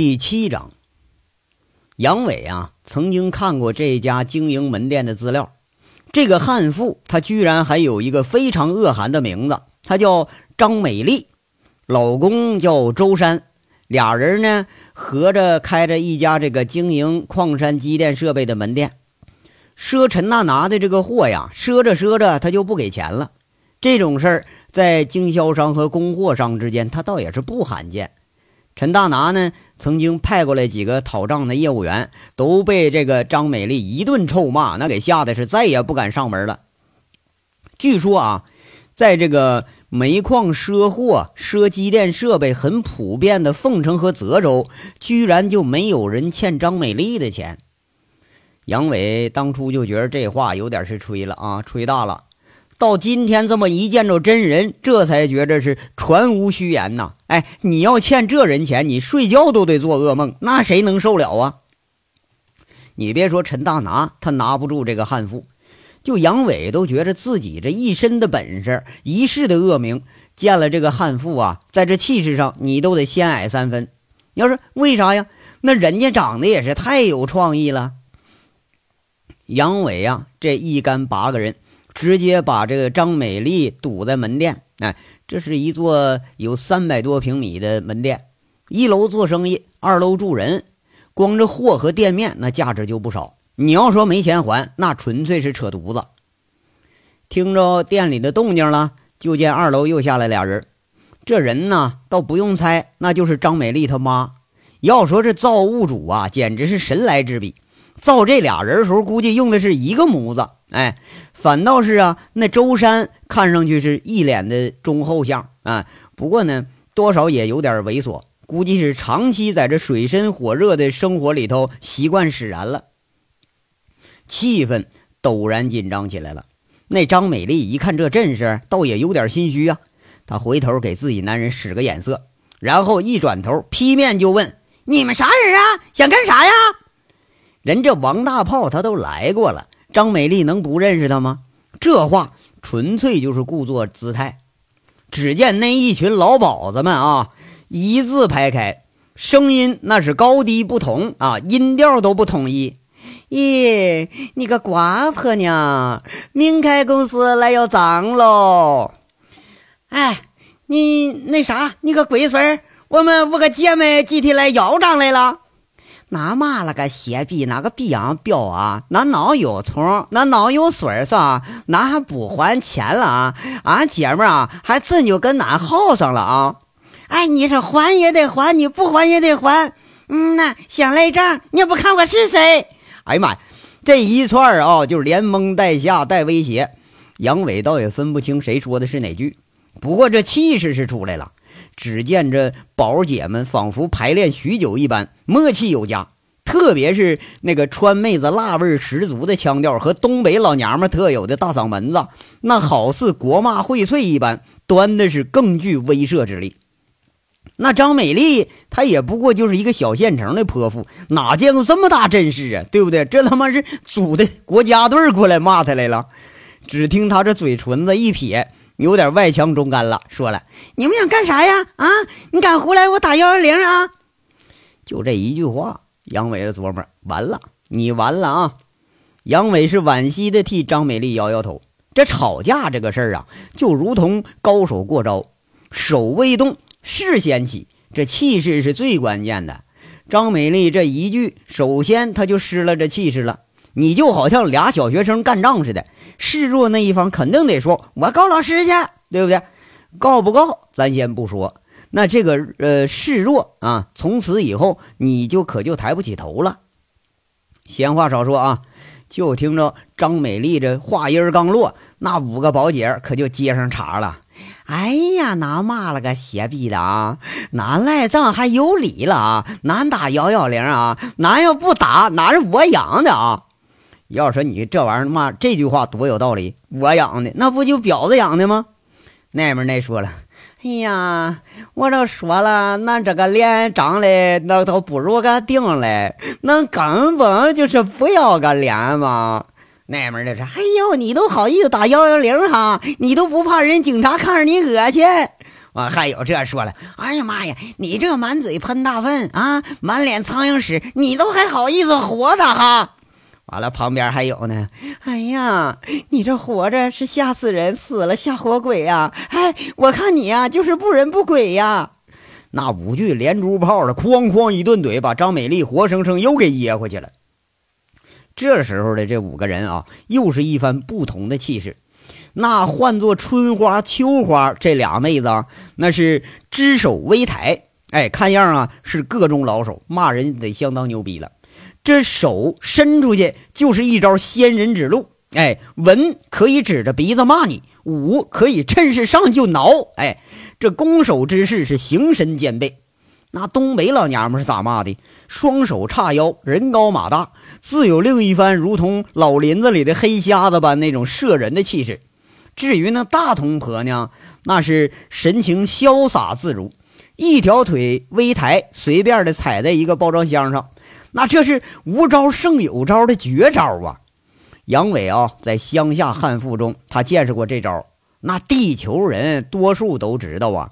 第七章，杨伟啊，曾经看过这家经营门店的资料。这个悍妇，她居然还有一个非常恶寒的名字，她叫张美丽，老公叫周山，俩人呢合着开着一家这个经营矿山机电设备的门店。赊陈大拿的这个货呀，赊着赊着他就不给钱了。这种事儿在经销商和供货商之间，他倒也是不罕见。陈大拿呢，曾经派过来几个讨账的业务员，都被这个张美丽一顿臭骂，那给吓得是再也不敢上门了。据说啊，在这个煤矿赊货、赊机电设备很普遍的凤城和泽州，居然就没有人欠张美丽的钱。杨伟当初就觉得这话有点是吹了啊，吹大了。到今天这么一见着真人，这才觉着是传无虚言呐！哎，你要欠这人钱，你睡觉都得做噩梦，那谁能受了啊？你别说陈大拿，他拿不住这个悍妇，就杨伟都觉着自己这一身的本事，一世的恶名，见了这个悍妇啊，在这气势上你都得先矮三分。要是为啥呀？那人家长得也是太有创意了。杨伟呀，这一干八个人。直接把这个张美丽堵在门店。哎，这是一座有三百多平米的门店，一楼做生意，二楼住人。光这货和店面那价值就不少。你要说没钱还，那纯粹是扯犊子。听着店里的动静了，就见二楼又下来俩人。这人呢，倒不用猜，那就是张美丽他妈。要说这造物主啊，简直是神来之笔。造这俩人时候，估计用的是一个模子。哎，反倒是啊，那周山看上去是一脸的忠厚相啊，不过呢，多少也有点猥琐，估计是长期在这水深火热的生活里头习惯使然了。气氛陡然紧张起来了。那张美丽一看这阵势，倒也有点心虚啊。她回头给自己男人使个眼色，然后一转头劈面就问：“你们啥人啊？想干啥呀？”人这王大炮他都来过了。张美丽能不认识他吗？这话纯粹就是故作姿态。只见那一群老鸨子们啊，一字排开，声音那是高低不同啊，音调都不统一。咦，你个瓜婆娘，明开公司来要账喽！哎，你那啥，你个龟孙，我们五个姐妹集体来要账来了。那妈了个邪逼，那个逼样彪啊！那脑有虫，那脑有水儿是吧？那还不还钱了啊？俺姐们啊，还真就跟俺耗上了啊！哎，你说还也得还，你不还也得还。嗯呐，想赖账，你也不看我是谁？哎呀妈呀，这一串啊，就是连蒙带吓带威胁。杨伟倒也分不清谁说的是哪句，不过这气势是出来了。只见这宝姐们仿佛排练许久一般，默契有加。特别是那个川妹子辣味十足的腔调和东北老娘们特有的大嗓门子，那好似国骂荟萃一般，端的是更具威慑之力。那张美丽她也不过就是一个小县城的泼妇，哪见过这么大阵势啊？对不对？这他妈是组的国家队过来骂她来了。只听她这嘴唇子一撇。有点外强中干了，说了：“你们想干啥呀？啊，你敢胡来，我打幺幺零啊！”就这一句话，杨伟的琢磨完了，你完了啊！杨伟是惋惜的替张美丽摇摇头。这吵架这个事儿啊，就如同高手过招，手未动，势先起，这气势是最关键的。张美丽这一句，首先他就失了这气势了。你就好像俩小学生干仗似的。示弱那一方肯定得说：“我告老师去，对不对？告不告，咱先不说。那这个呃示弱啊，从此以后你就可就抬不起头了。”闲话少说啊，就听着张美丽这话音刚落，那五个宝姐可就接上茬了：“哎呀，拿骂了个邪逼的啊！哪赖账还有理了啊？哪打幺幺零啊？哪要不打，哪是我养的啊？”要说你这玩意儿妈这句话多有道理，我养的那不就婊子养的吗？那边那说了，哎呀，我都说了，那这个脸长得那都不如个腚嘞，那根本就是不要个脸嘛。那边的说，哎呦，你都好意思打幺幺零哈，你都不怕人警察看着你恶心？啊，还有这说了，哎呀妈呀，你这满嘴喷大粪啊，满脸苍蝇屎，你都还好意思活着哈？完了，旁边还有呢，哎呀，你这活着是吓死人，死了吓活鬼呀！哎，我看你呀，就是不人不鬼呀。那五句连珠炮的，哐哐一顿怼，把张美丽活生生又给噎回去了。这时候的这五个人啊，又是一番不同的气势。那换作春花、秋花这俩妹子，那是只手微抬，哎，看样啊是各中老手，骂人得相当牛逼了。这手伸出去就是一招仙人指路，哎，文可以指着鼻子骂你，武可以趁势上就挠，哎，这攻守之势是形神兼备。那东北老娘们是咋骂的？双手叉腰，人高马大，自有另一番如同老林子里的黑瞎子般那种摄人的气势。至于那大同婆娘，那是神情潇洒自如，一条腿微抬，随便的踩在一个包装箱上，那这是无招胜有招的绝招啊！杨伟啊，在乡下悍妇中，他见识过这招，那地球人多数都知道啊。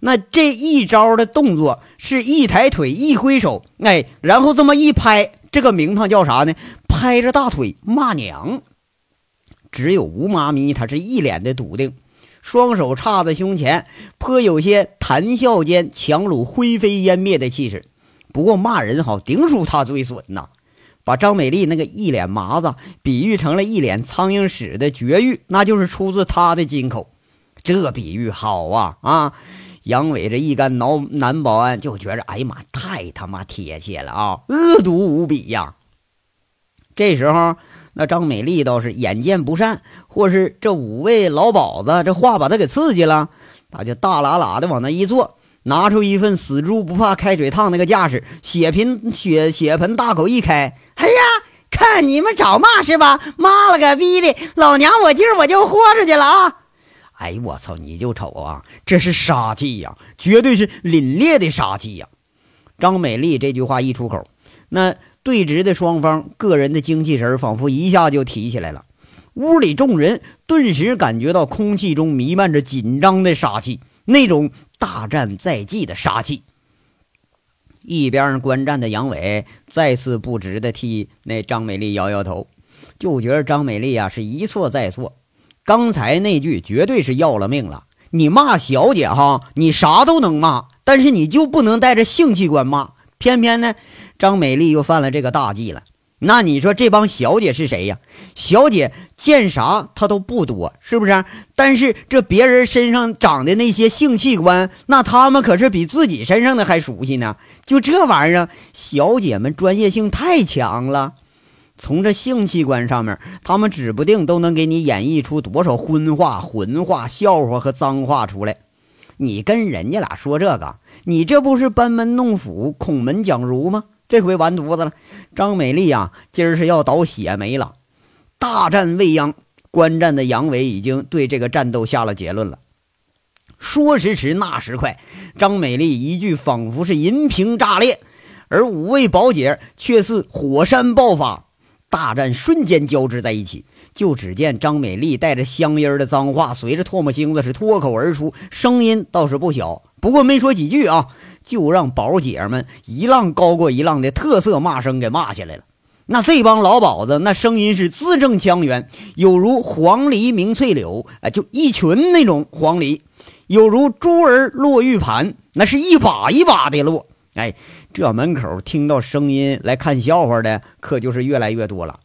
那这一招的动作是一抬腿一挥手，哎，然后这么一拍，这个名堂叫啥呢？拍着大腿骂娘。只有吴妈咪，她是一脸的笃定，双手叉在胸前，颇有些谈笑间强弩灰飞烟灭的气势。不过骂人好，顶属他最损呐，把张美丽那个一脸麻子比喻成了一脸苍蝇屎的绝育，那就是出自他的金口。这比喻好啊啊！杨伟这一干男男保安就觉着，哎呀妈，太他妈贴切了啊，恶毒无比呀！这时候，那张美丽倒是眼见不善，或是这五位老鸨子这话把他给刺激了，他就大喇喇的往那一坐，拿出一份死猪不怕开水烫那个架势，血盆血血盆大口一开，哎呀，看你们找骂是吧？妈了个逼的，老娘我今儿我就豁出去了啊！哎，我操！你就瞅啊，这是杀气呀，绝对是凛冽的杀气呀！张美丽这句话一出口，那对峙的双方个人的精气神仿佛一下就提起来了。屋里众人顿时感觉到空气中弥漫着紧张的杀气，那种大战在即的杀气。一边观战的杨伟再次不值得替那张美丽摇摇头，就觉得张美丽呀是一错再错。刚才那句绝对是要了命了！你骂小姐哈，你啥都能骂，但是你就不能带着性器官骂。偏偏呢，张美丽又犯了这个大忌了。那你说这帮小姐是谁呀？小姐见啥她都不多，是不是？但是这别人身上长的那些性器官，那他们可是比自己身上的还熟悉呢。就这玩意儿，小姐们专业性太强了。从这性器官上面，他们指不定都能给你演绎出多少荤话、混话、笑话和脏话出来。你跟人家俩说这个，你这不是班门弄斧、孔门讲儒吗？这回完犊子了！张美丽呀，今儿是要倒血霉了。大战未央，观战的杨伟已经对这个战斗下了结论了。说时迟，那时快，张美丽一句仿佛是银瓶炸裂，而五位宝姐却似火山爆发。大战瞬间交织在一起，就只见张美丽带着乡音的脏话，随着唾沫星子是脱口而出，声音倒是不小，不过没说几句啊，就让宝姐们一浪高过一浪的特色骂声给骂下来了。那这帮老鸨子，那声音是字正腔圆，有如黄鹂鸣翠柳，哎，就一群那种黄鹂，有如珠儿落玉盘，那是一把一把的落，哎。这门口听到声音来看笑话的，可就是越来越多了。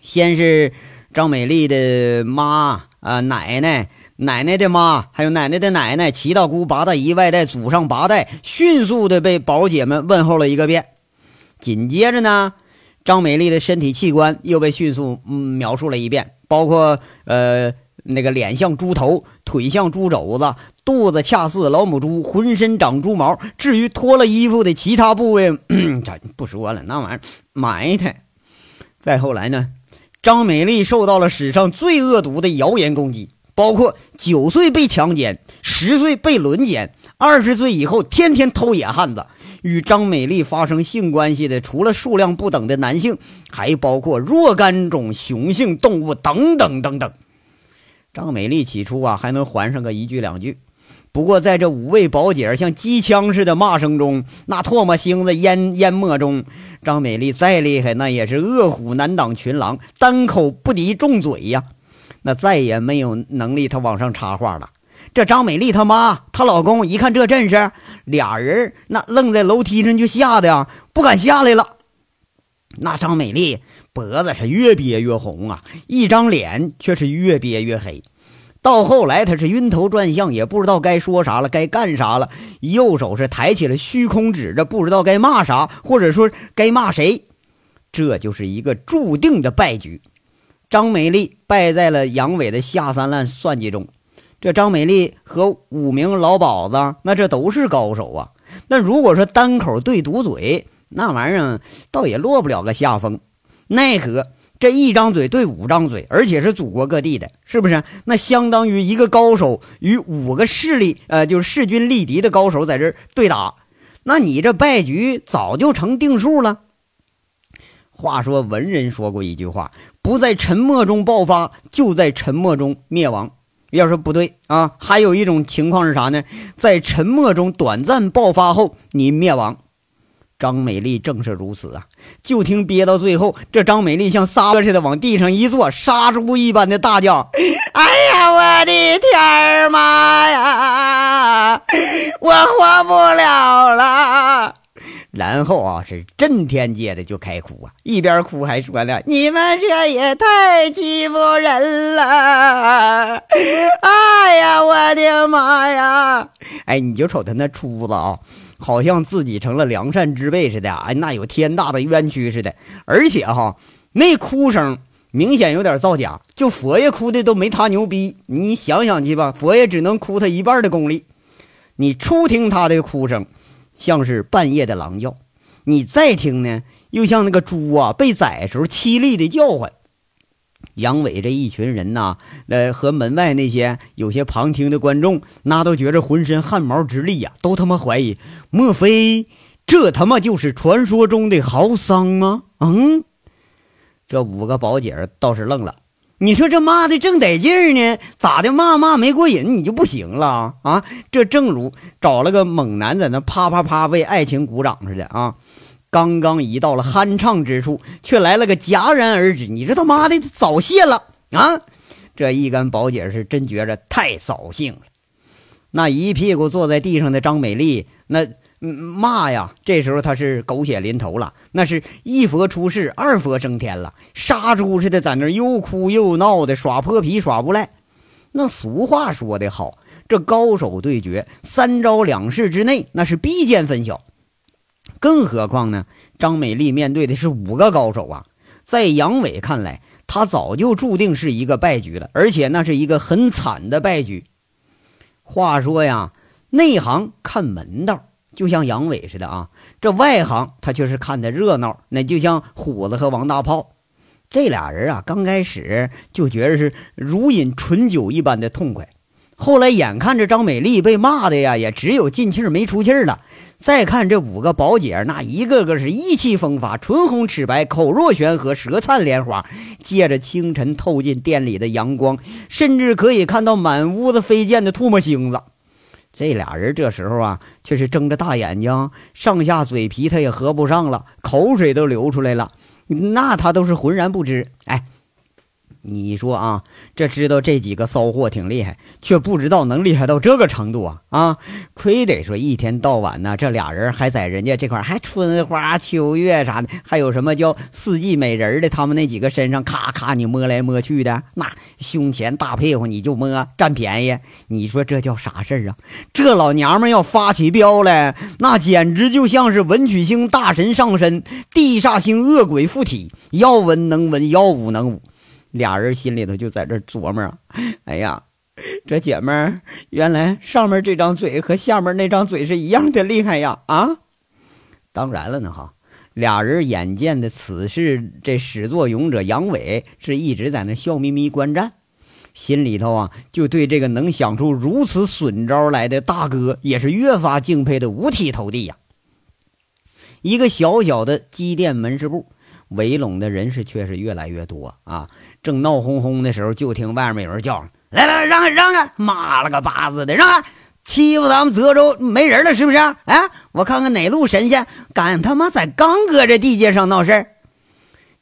先是张美丽的妈啊，奶奶，奶奶的妈，还有奶奶的奶奶，七大姑八大姨，外带祖上八代，迅速的被宝姐们问候了一个遍。紧接着呢，张美丽的身体器官又被迅速描述了一遍，包括呃。那个脸像猪头，腿像猪肘子，肚子恰似老母猪，浑身长猪毛。至于脱了衣服的其他部位，咱不说了，那玩意儿埋汰。再后来呢，张美丽受到了史上最恶毒的谣言攻击，包括九岁被强奸，十岁被轮奸，二十岁以后天天偷野汉子。与张美丽发生性关系的，除了数量不等的男性，还包括若干种雄性动物等等等等。张美丽起初啊还能还上个一句两句，不过在这五位宝姐像机枪似的骂声中，那唾沫星子淹淹没中，张美丽再厉害，那也是饿虎难挡群狼，单口不敌众嘴呀。那再也没有能力，他往上插话了。这张美丽他妈，她老公一看这阵势，俩人那愣在楼梯上，就吓得呀，不敢下来了。那张美丽脖子是越憋越红啊，一张脸却是越憋越黑。到后来，他是晕头转向，也不知道该说啥了，该干啥了。右手是抬起了，虚空指着，不知道该骂啥，或者说该骂谁。这就是一个注定的败局。张美丽败在了杨伟的下三滥算计中。这张美丽和五名老鸨子，那这都是高手啊。那如果说单口对赌嘴，那玩意儿倒也落不了个下风。奈何这一张嘴对五张嘴，而且是祖国各地的，是不是？那相当于一个高手与五个势力，呃，就是势均力敌的高手在这儿对打。那你这败局早就成定数了。话说文人说过一句话。不在沉默中爆发，就在沉默中灭亡。要说不对啊，还有一种情况是啥呢？在沉默中短暂爆发后，你灭亡。张美丽正是如此啊！就听憋到最后，这张美丽像撒泼似的往地上一坐，杀猪一般的大叫：“哎呀，我的天儿妈呀！我活不了了！”然后啊，是震天界的就开哭啊，一边哭还说呢：“你们这也太欺负人了！哎呀，我的妈呀！哎，你就瞅他那出子啊，好像自己成了良善之辈似的，哎，那有天大的冤屈似的。而且哈，那哭声明显有点造假，就佛爷哭的都没他牛逼。你想想去吧，佛爷只能哭他一半的功力。你初听他的哭声。”像是半夜的狼叫，你再听呢，又像那个猪啊被宰时候凄厉的叫唤。杨伟这一群人呐，呃，和门外那些有些旁听的观众，那都觉着浑身汗毛直立呀，都他妈怀疑，莫非这他妈就是传说中的豪桑吗？嗯，这五个宝姐倒是愣了。你说这骂的正得劲儿呢，咋的？骂骂没过瘾，你就不行了啊？这正如找了个猛男在那啪啪啪为爱情鼓掌似的啊！刚刚一到了酣畅之处，却来了个戛然而止。你这他妈的早泄了啊！这一干宝姐是真觉着太扫兴了。那一屁股坐在地上的张美丽，那。骂呀！这时候他是狗血淋头了，那是一佛出世，二佛升天了，杀猪似的在那又哭又闹的耍泼皮耍无赖。那俗话说得好，这高手对决，三招两式之内，那是必见分晓。更何况呢？张美丽面对的是五个高手啊，在杨伟看来，他早就注定是一个败局了，而且那是一个很惨的败局。话说呀，内行看门道。就像杨伟似的啊，这外行他却是看的热闹。那就像虎子和王大炮，这俩人啊，刚开始就觉得是如饮醇酒一般的痛快。后来眼看着张美丽被骂的呀，也只有进气儿没出气儿了。再看这五个宝姐，那一个个是意气风发，唇红齿白，口若悬河，舌灿莲花。借着清晨透进店里的阳光，甚至可以看到满屋子飞溅的唾沫星子。这俩人这时候啊，却是睁着大眼睛，上下嘴皮他也合不上了，口水都流出来了，那他都是浑然不知。哎。你说啊，这知道这几个骚货挺厉害，却不知道能厉害到这个程度啊啊！亏得说一天到晚呢，这俩人还在人家这块还春花秋月啥的，还有什么叫四季美人的，他们那几个身上咔咔你摸来摸去的，那胸前大屁股你就摸占便宜，你说这叫啥事儿啊？这老娘们要发起飙来，那简直就像是文曲星大神上身，地煞星恶鬼附体，要文能文，要武能武。俩人心里头就在这琢磨，哎呀，这姐们儿原来上面这张嘴和下面那张嘴是一样的厉害呀！啊，当然了呢哈，俩人眼见的此事，这始作俑者杨伟是一直在那笑眯眯观战，心里头啊就对这个能想出如此损招来的大哥也是越发敬佩的五体投地呀。一个小小的机电门市部，围拢的人是却是越来越多啊。正闹哄哄的时候，就听外面有人叫：“来来，让开让开！妈了个巴子的，让开！欺负咱们泽州没人了是不是？哎，我看看哪路神仙敢他妈在刚哥这地界上闹事儿！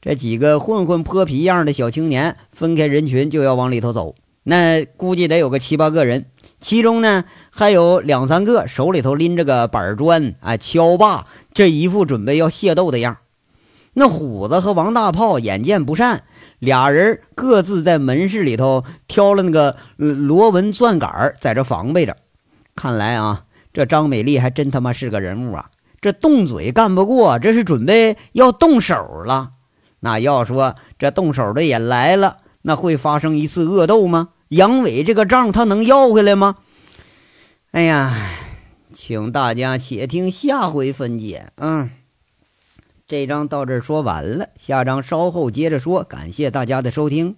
这几个混混泼皮样的小青年分开人群就要往里头走，那估计得有个七八个人，其中呢还有两三个手里头拎着个板砖啊、锹把，这一副准备要械斗的样。那虎子和王大炮眼见不善，俩人各自在门市里头挑了那个螺纹钻杆，在这防备着。看来啊，这张美丽还真他妈是个人物啊！这动嘴干不过，这是准备要动手了。那要说这动手的也来了，那会发生一次恶斗吗？杨伟这个账他能要回来吗？哎呀，请大家且听下回分解。嗯，这章到这儿说完了，下章稍后接着说。感谢大家的收听。